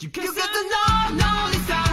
You got the knowledge lonely.